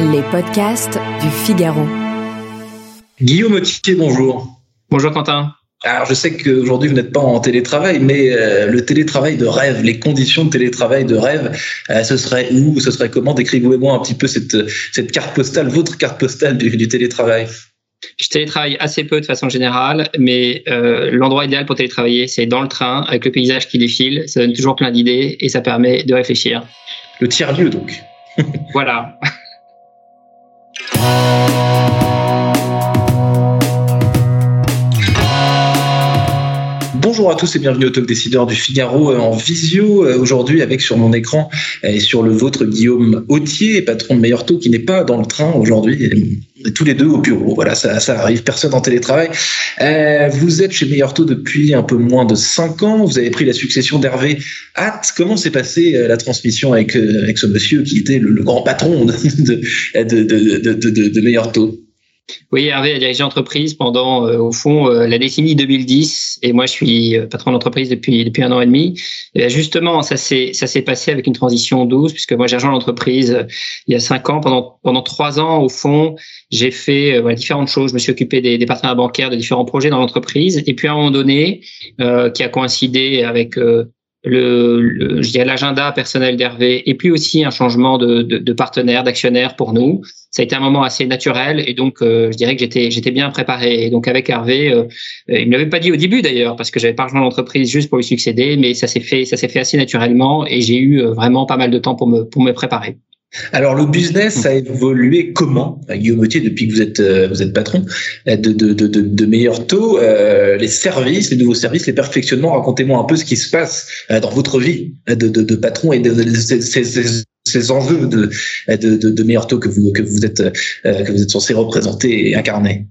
Les podcasts du Figaro. Guillaume Autier, bonjour. Bonjour Quentin. Alors je sais qu'aujourd'hui vous n'êtes pas en télétravail, mais euh, le télétravail de rêve, les conditions de télétravail de rêve, euh, ce serait où, ce serait comment? Décrivez-moi un petit peu cette, cette carte postale, votre carte postale du, du télétravail. Je télétravaille assez peu de façon générale, mais euh, l'endroit idéal pour télétravailler, c'est dans le train, avec le paysage qui défile. Ça donne toujours plein d'idées et ça permet de réfléchir. Le tiers-lieu donc. voilà. Bonjour à tous et bienvenue au Talk Décideur du Figaro euh, en visio. Euh, aujourd'hui, avec sur mon écran et sur le vôtre Guillaume Autier, patron de Meilleur Taux, qui n'est pas dans le train aujourd'hui. Tous les deux au bureau. Voilà, ça, ça arrive. Personne en télétravail. Euh, vous êtes chez Meilleur Taux depuis un peu moins de cinq ans. Vous avez pris la succession d'Hervé Hatt. Comment s'est passée la transmission avec, avec ce monsieur qui était le, grand patron de, de, de, de, de Meilleur Taux oui, Hervé a dirigé l'entreprise pendant, euh, au fond, euh, la décennie 2010, et moi je suis euh, patron d'entreprise depuis depuis un an et demi. Et justement, ça s'est ça s'est passé avec une transition douce, puisque moi j'ai rejoint l'entreprise il y a cinq ans. Pendant pendant trois ans, au fond, j'ai fait voilà, différentes choses. Je me suis occupé des, des partenaires bancaires, de différents projets dans l'entreprise, et puis à un moment donné, qui a coïncidé avec le, je dirais l'agenda personnel d'Hervé et puis aussi un changement de, de, de partenaire, d'actionnaire pour nous. Ça a été un moment assez naturel et donc euh, je dirais que j'étais j'étais bien préparé. Et donc avec Hervé, euh, il ne l'avait pas dit au début d'ailleurs parce que j'avais pas rejoint l'entreprise juste pour lui succéder, mais ça s'est fait ça s'est fait assez naturellement et j'ai eu euh, vraiment pas mal de temps pour me pour me préparer. Alors le business a évolué comment, Guillaume Autier, depuis que vous êtes euh, vous êtes patron de de de de, meilleurs taux, euh, les services, les nouveaux services, les perfectionnements. Racontez-moi un peu ce qui se passe euh, dans votre vie de de, patron et de, ces, ces, enjeux de de de, meilleurs taux que vous que vous êtes que vous êtes censé représenter et incarner.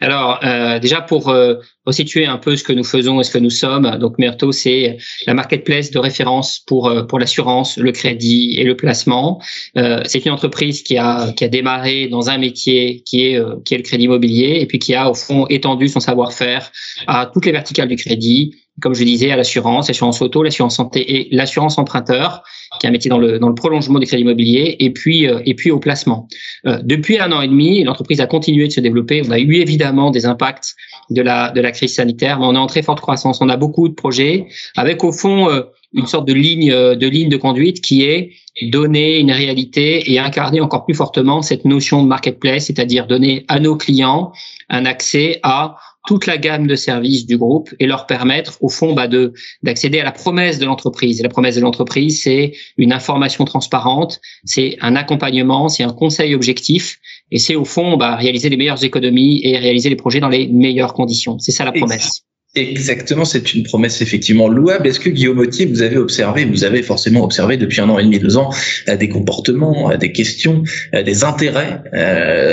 Alors, euh, déjà pour euh, resituer un peu ce que nous faisons et ce que nous sommes, donc Merto, c'est la marketplace de référence pour euh, pour l'assurance, le crédit et le placement. Euh, c'est une entreprise qui a qui a démarré dans un métier qui est euh, qui est le crédit immobilier et puis qui a au fond étendu son savoir-faire à toutes les verticales du crédit, comme je disais, à l'assurance, l'assurance auto, l'assurance santé et l'assurance emprunteur, qui est un métier dans le, dans le prolongement des crédits immobiliers, et puis, euh, et puis au placement. Euh, depuis un an et demi, l'entreprise a continué de se développer. On a eu évidemment des impacts de la, de la crise sanitaire, mais on est en très forte croissance. On a beaucoup de projets avec au fond euh, une sorte de ligne, de ligne de conduite qui est donner une réalité et incarner encore plus fortement cette notion de marketplace, c'est-à-dire donner à nos clients un accès à toute la gamme de services du groupe et leur permettre, au fond, bah, de d'accéder à la promesse de l'entreprise. Et la promesse de l'entreprise, c'est une information transparente, c'est un accompagnement, c'est un conseil objectif, et c'est au fond bah, réaliser les meilleures économies et réaliser les projets dans les meilleures conditions. C'est ça la promesse. Exactement, c'est une promesse effectivement louable. Est-ce que Guillaume Autier, vous avez observé, vous avez forcément observé depuis un an et demi, deux ans, euh, des comportements, euh, des questions, euh, des intérêts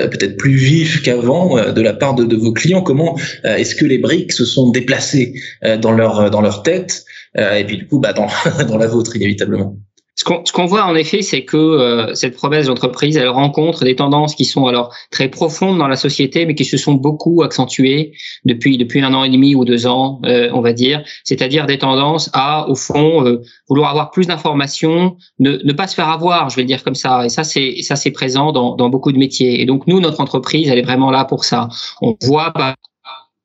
peut-être plus vifs qu'avant de la part de, vos clients? Comment est-ce que les briques se sont déplacées dans leur dans leur tête et puis du coup bah, dans dans la vôtre inévitablement? Ce qu'on voit en effet, c'est que euh, cette promesse d'entreprise, elle rencontre des tendances qui sont alors très profondes dans la société, mais qui se sont beaucoup accentuées depuis depuis un an et demi ou deux ans, euh, on va dire. C'est-à-dire des tendances à, au fond, euh, vouloir avoir plus d'informations, ne, ne pas se faire avoir, je vais le dire comme ça. Et ça, c'est ça, c'est présent dans, dans beaucoup de métiers. Et donc nous, notre entreprise, elle est vraiment là pour ça. On voit bah,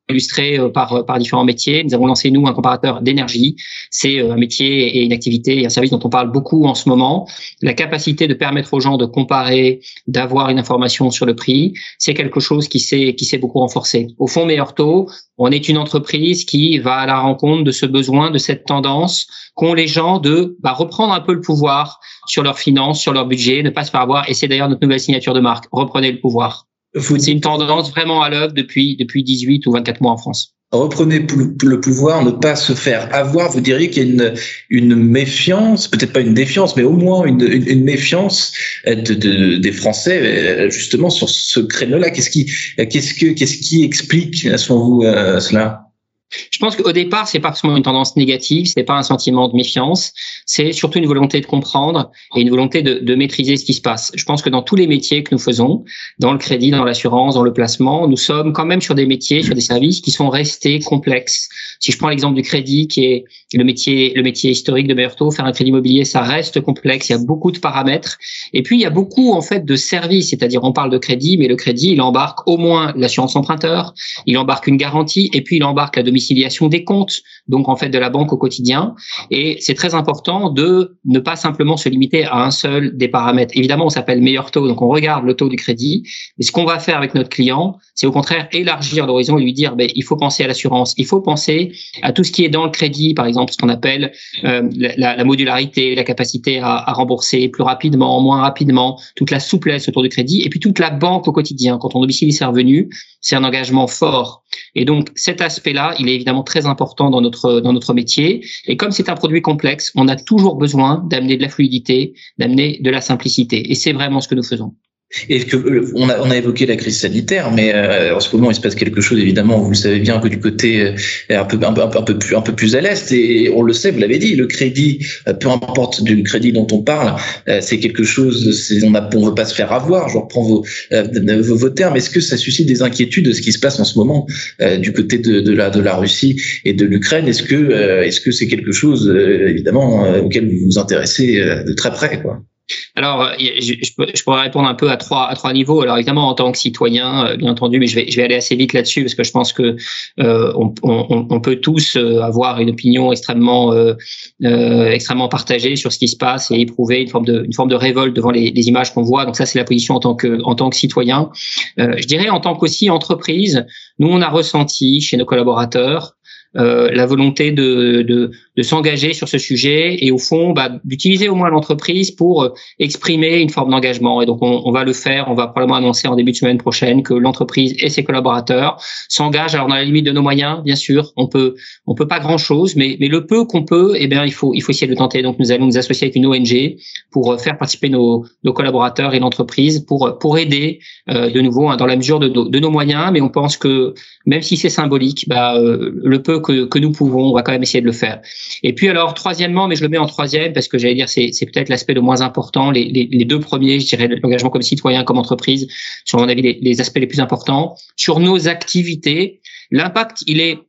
illustré euh, par, euh, par différents métiers. Nous avons lancé, nous, un comparateur d'énergie. C'est euh, un métier et une activité et un service dont on parle beaucoup en ce moment. La capacité de permettre aux gens de comparer, d'avoir une information sur le prix, c'est quelque chose qui s'est qui s'est beaucoup renforcé. Au fond, Meilleur Taux, on est une entreprise qui va à la rencontre de ce besoin, de cette tendance qu'ont les gens de bah, reprendre un peu le pouvoir sur leurs finances, sur leur budget, ne pas se faire avoir. Et c'est d'ailleurs notre nouvelle signature de marque. Reprenez le pouvoir. C'est une tendance vraiment à l'œuvre depuis, depuis 18 ou 24 mois en France. Reprenez le pouvoir, ne pas se faire avoir. Vous diriez qu'il y a une, une méfiance, peut-être pas une défiance, mais au moins une, une, méfiance de, des Français euh, justement sur ce créneau-là. Qu'est-ce qui, qu'est-ce que, qui explique, selon vous, euh, cela? Je pense qu'au départ, c'est pas forcément une tendance négative, c'est pas un sentiment de méfiance, c'est surtout une volonté de comprendre et une volonté de, maîtriser ce qui se passe. Je pense que dans tous les métiers que nous faisons, dans le crédit, dans l'assurance, dans le placement, nous sommes quand même sur des métiers, sur des services qui sont restés complexes. Si je prends l'exemple du crédit, qui est le métier, le métier historique de Berthaud, faire un crédit immobilier, ça reste complexe. Il y a beaucoup de paramètres. Et puis il y a beaucoup en fait de services, c'est-à-dire on parle de crédit, mais le crédit, il embarque au moins l'assurance emprunteur, il embarque une garantie, et puis il embarque la des comptes, donc en fait de la banque au quotidien. Et c'est très important de ne pas simplement se limiter à un seul des paramètres. Évidemment, on s'appelle meilleur taux, donc on regarde le taux du crédit. Mais ce qu'on va faire avec notre client, c'est au contraire élargir l'horizon et lui dire, ben, il faut penser à l'assurance, il faut penser à tout ce qui est dans le crédit, par exemple, ce qu'on appelle euh, la, la, modularité, la capacité à, à, rembourser plus rapidement, moins rapidement, toute la souplesse autour du crédit, et puis toute la banque au quotidien. Quand on domicile ses revenus, c'est un engagement fort. Et donc cet aspect-là, il est évidemment très important dans notre dans notre métier. Et comme c'est un produit complexe, on a toujours besoin d'amener de la fluidité, d'amener de la simplicité. Et c'est vraiment ce que nous faisons. Et que euh, on a, on a évoqué la crise sanitaire, mais euh, en ce moment il se passe quelque chose évidemment, vous le savez bien, que du côté euh, un peu un peu un peu plus un peu plus à l'est et on le sait, vous l'avez dit, le crédit, peu importe du crédit dont on parle, c'est quelque chose, on on veut pas se faire avoir. Je reprends vos vos, vos termes. Est-ce que ça suscite des inquiétudes de ce qui se passe en ce moment du côté de, de la de la Russie et de l'Ukraine? Est-ce que est-ce que c'est quelque chose évidemment auquel vous vous intéressez de très près, quoi? Alors, je, je, pourrais répondre un peu à trois à trois niveaux. Alors évidemment en tant que citoyen, euh, bien entendu, mais je vais je vais aller assez vite là-dessus parce que je pense que euh, on, on, on, peut tous euh, avoir une opinion extrêmement euh, euh, extrêmement partagée sur ce qui se passe et éprouver une forme de une forme de révolte devant les, les images qu'on voit. Donc ça c'est la position en tant que en tant que citoyen. je dirais en tant qu'aussi entreprise, nous on a ressenti chez nos collaborateurs euh, la volonté de, de, de s'engager sur ce sujet et au fond bah, d'utiliser au moins l'entreprise pour euh, exprimer une forme d'engagement. Et donc on, on, va le faire, on va probablement annoncer en début de semaine prochaine que l'entreprise et ses collaborateurs s'engagent. Alors dans la limite de nos moyens, bien sûr, on peut on peut pas grand chose, mais mais le peu qu'on peut, eh bien il faut il faut essayer de le tenter. Donc nous allons nous associer avec une ONG pour euh, faire participer nos, nos collaborateurs et l'entreprise pour pour aider euh, de nouveau hein, dans la mesure de, de, nos moyens. Mais on pense que même si c'est symbolique, bah, le peu que, que nous pouvons, on va quand même essayer de le faire. Et puis alors, troisièmement, mais je le mets en troisième parce que j'allais dire c'est, c'est peut-être l'aspect le moins important. Les, deux premiers, je dirais l'engagement comme citoyen, comme entreprise, sur mon avis les aspects les plus importants. Sur nos activités, l'impact, il est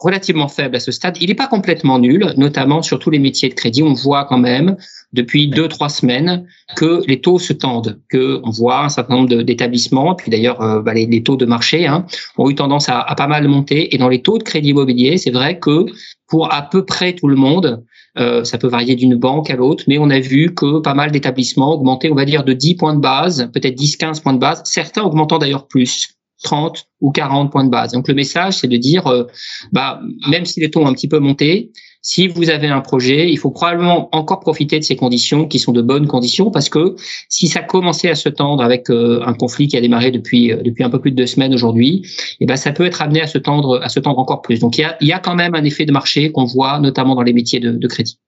relativement faible à ce stade. Il n'est pas complètement nul, notamment sur tous les métiers de crédit. On voit quand même depuis deux trois semaines que les taux se tendent, que on voit un certain nombre d'établissements, puis d'ailleurs euh, bah, les, taux de marché hein, ont eu tendance à, à, pas mal monter. Et dans les taux de crédit immobilier, c'est vrai que pour à peu près tout le monde, euh, ça peut varier d'une banque à l'autre, mais on a vu que pas mal d'établissements augmentaient, on va dire, de 10 points de base, peut-être 10-15 points de base, certains augmentant d'ailleurs plus. 30 ou 40 points de base. Donc le message, c'est de dire, euh, bah, même si les taux ont un petit peu monté, si vous avez un projet, il faut probablement encore profiter de ces conditions qui sont de bonnes conditions parce que si ça commençait à se tendre avec euh, un conflit qui a démarré depuis euh, depuis un peu plus de deux semaines aujourd'hui, eh ben ça peut être amené à se tendre à se tendre encore plus. Donc il y a, y a quand même un effet de marché qu'on voit notamment dans les métiers de crédit.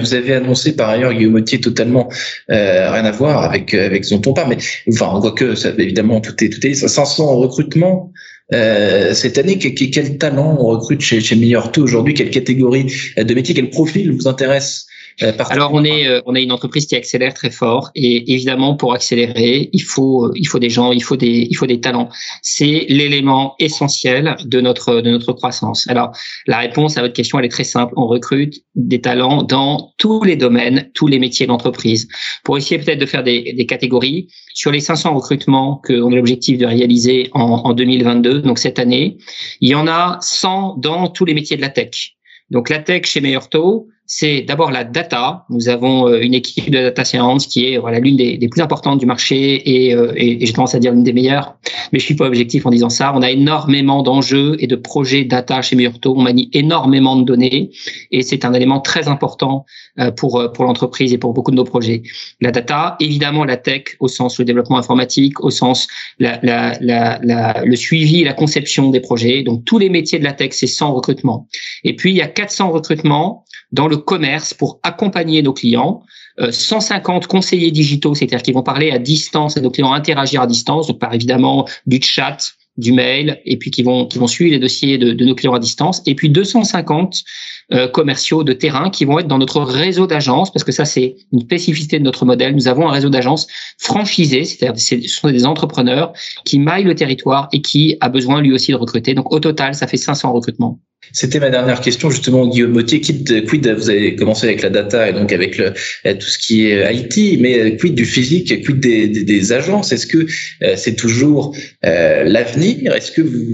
Vous avez annoncé par ailleurs Guillaume Motier totalement euh, rien à voir avec avec ce dont on parle, mais enfin on voit que ça, évidemment tout est tout est 500 recrutements euh, cette année. Quel, quel, talent on recrute chez chez Meilleur aujourd'hui? Quelle catégorie de métier, quel profil vous intéresse euh, Alors on est euh, on est une entreprise qui accélère très fort et évidemment pour accélérer il faut il faut des gens il faut des il faut des talents c'est l'élément essentiel de notre de notre croissance. Alors la réponse à votre question elle est très simple on recrute des talents dans tous les domaines tous les métiers d'entreprise pour essayer peut-être de faire des, des catégories sur les 500 recrutements qu'on a l'objectif de réaliser en, en 2022 donc cette année il y en a 100 dans tous les métiers de la tech. Donc la tech chez Meilleur Taux, c'est d'abord la data. Nous avons euh, une équipe de data science qui est voilà l'une des, plus importantes du marché et, euh, et, j'ai tendance à dire l'une des meilleures. Mais je suis pas objectif en disant ça. On a énormément d'enjeux et de projets data chez Meurto. On manie énormément de données et c'est un élément très important euh, pour pour l'entreprise et pour beaucoup de nos projets. La data, évidemment la tech au sens le développement informatique, au sens la, la, la, la le suivi, la conception des projets. Donc tous les métiers de la tech, c'est 100 recrutements. Et puis il y a 400 recrutements dans le commerce pour accompagner nos clients. 150 euh, conseillers digitaux, c'est-à-dire qui vont parler à distance à nos clients, interagir à distance, donc par évidemment du chat, du mail, et puis qui vont qui vont suivre les dossiers de, de nos clients à distance, et puis 250 euh, commerciaux de terrain qui vont être dans notre réseau d'agences, parce que ça c'est une spécificité de notre modèle. Nous avons un réseau d'agences franchisé, c'est-à-dire ce sont des entrepreneurs qui maillent le territoire et qui a besoin lui aussi de recruter. Donc au total, ça fait 500 recrutements. C'était ma dernière question justement, Guillaume Mottier. Quid, quid, vous avez commencé avec la data et donc avec le, tout ce qui est IT, mais quid du physique, quid des, des, des agences? Est-ce que euh, c'est toujours euh, l'avenir? Est-ce que vous,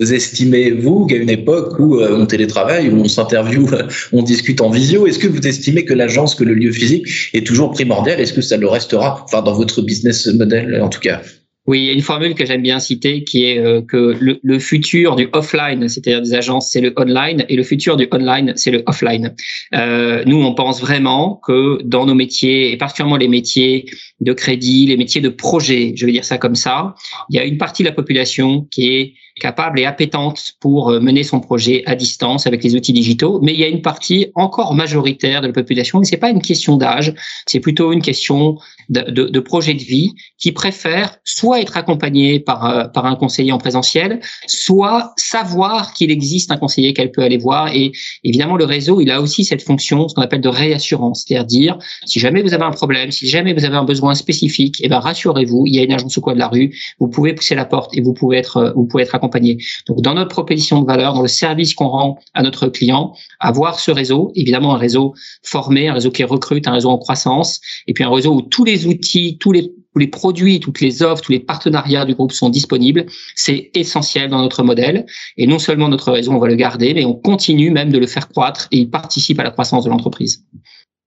estimez, vous, qu'à une époque où euh, on télétravaille, où on s'interviewe, on discute en visio, est-ce que vous estimez que l'agence, que le lieu physique est toujours primordial? Est-ce que ça le restera, enfin dans votre business model en tout cas? Oui, il y a une formule que j'aime bien citer qui est euh, que le, futur du offline, c'est-à-dire des agences, c'est le online, et le futur du online, c'est le offline. Euh, nous, on pense vraiment que dans nos métiers, et particulièrement les métiers de crédit, les métiers de projet, je vais dire ça comme ça, il y a une partie de la population qui est capable et appétente pour euh, mener son projet à distance avec les outils digitaux, mais il y a une partie encore majoritaire de la population, et c'est pas une question d'âge, c'est plutôt une question de, de, projet de vie qui préfère soit être accompagné par, euh, par un conseiller en présentiel, soit savoir qu'il existe un conseiller qu'elle peut aller voir. Et évidemment, le réseau, il a aussi cette fonction, ce qu'on appelle de réassurance, c'est-à-dire dire, si jamais vous avez un problème, si jamais vous avez un besoin spécifique, eh ben rassurez-vous, il y a une agence au coin de la rue, vous pouvez pousser la porte et vous pouvez être, euh, vous pouvez être accompagné donc, dans notre proposition de valeur, dans le service qu'on rend à notre client, avoir ce réseau, évidemment un réseau formé, un réseau qui recrute, un réseau en croissance, et puis un réseau où tous les outils, tous les les produits, toutes les offres, tous les partenariats du groupe sont disponibles. C'est essentiel dans notre modèle. Et non seulement notre réseau, on va le garder, mais on continue même de le faire croître et il participe à la croissance de l'entreprise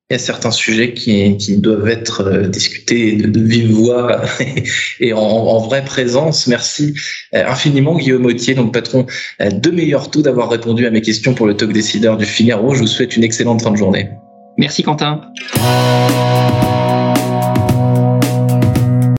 il y a certains sujets qui, qui doivent être euh, discutés de, de vive voix et en, en, vraie présence. Merci euh, infiniment Guillaume Autier, donc patron euh, de Meilleur Taux, d'avoir répondu à mes questions pour le talk décideur du Figaro. Je vous souhaite une excellente fin de journée. Merci Quentin.